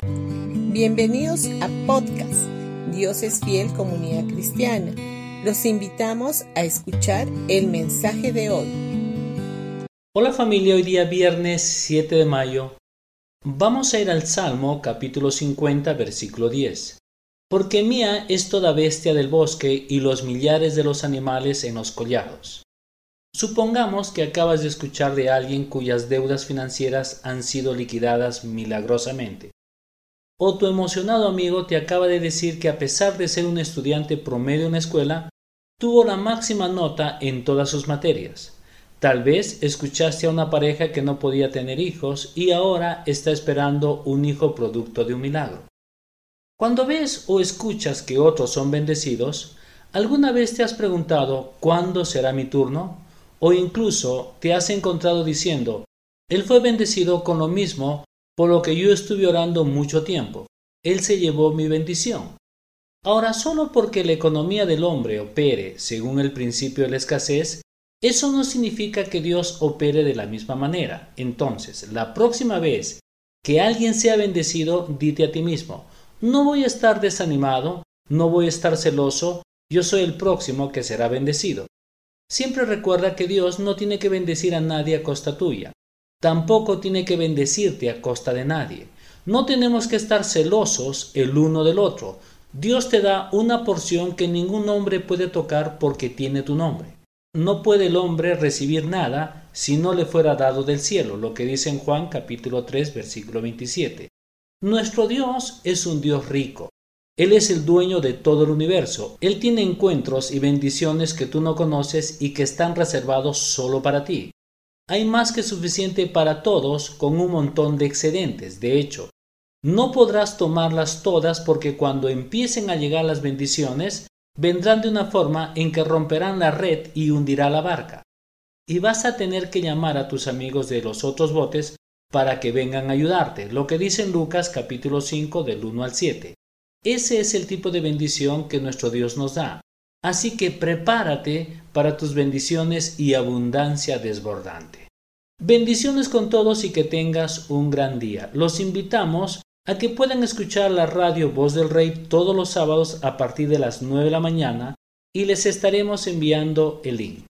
Bienvenidos a podcast Dios es fiel comunidad cristiana. Los invitamos a escuchar el mensaje de hoy. Hola familia, hoy día viernes 7 de mayo. Vamos a ir al Salmo capítulo 50 versículo 10. Porque mía es toda bestia del bosque y los millares de los animales en los collados. Supongamos que acabas de escuchar de alguien cuyas deudas financieras han sido liquidadas milagrosamente. O tu emocionado amigo te acaba de decir que a pesar de ser un estudiante promedio en la escuela, tuvo la máxima nota en todas sus materias. Tal vez escuchaste a una pareja que no podía tener hijos y ahora está esperando un hijo producto de un milagro. Cuando ves o escuchas que otros son bendecidos, ¿alguna vez te has preguntado ¿cuándo será mi turno? O incluso te has encontrado diciendo Él fue bendecido con lo mismo por lo que yo estuve orando mucho tiempo. Él se llevó mi bendición. Ahora, solo porque la economía del hombre opere según el principio de la escasez, eso no significa que Dios opere de la misma manera. Entonces, la próxima vez que alguien sea bendecido, dite a ti mismo, no voy a estar desanimado, no voy a estar celoso, yo soy el próximo que será bendecido. Siempre recuerda que Dios no tiene que bendecir a nadie a costa tuya. Tampoco tiene que bendecirte a costa de nadie. No tenemos que estar celosos el uno del otro. Dios te da una porción que ningún hombre puede tocar porque tiene tu nombre. No puede el hombre recibir nada si no le fuera dado del cielo, lo que dice en Juan capítulo 3 versículo 27. Nuestro Dios es un Dios rico. Él es el dueño de todo el universo. Él tiene encuentros y bendiciones que tú no conoces y que están reservados solo para ti hay más que suficiente para todos con un montón de excedentes. De hecho, no podrás tomarlas todas porque cuando empiecen a llegar las bendiciones, vendrán de una forma en que romperán la red y hundirá la barca. Y vas a tener que llamar a tus amigos de los otros botes para que vengan a ayudarte, lo que dice en Lucas capítulo 5 del 1 al 7. Ese es el tipo de bendición que nuestro Dios nos da. Así que prepárate para tus bendiciones y abundancia desbordante. Bendiciones con todos y que tengas un gran día. Los invitamos a que puedan escuchar la radio Voz del Rey todos los sábados a partir de las 9 de la mañana y les estaremos enviando el link.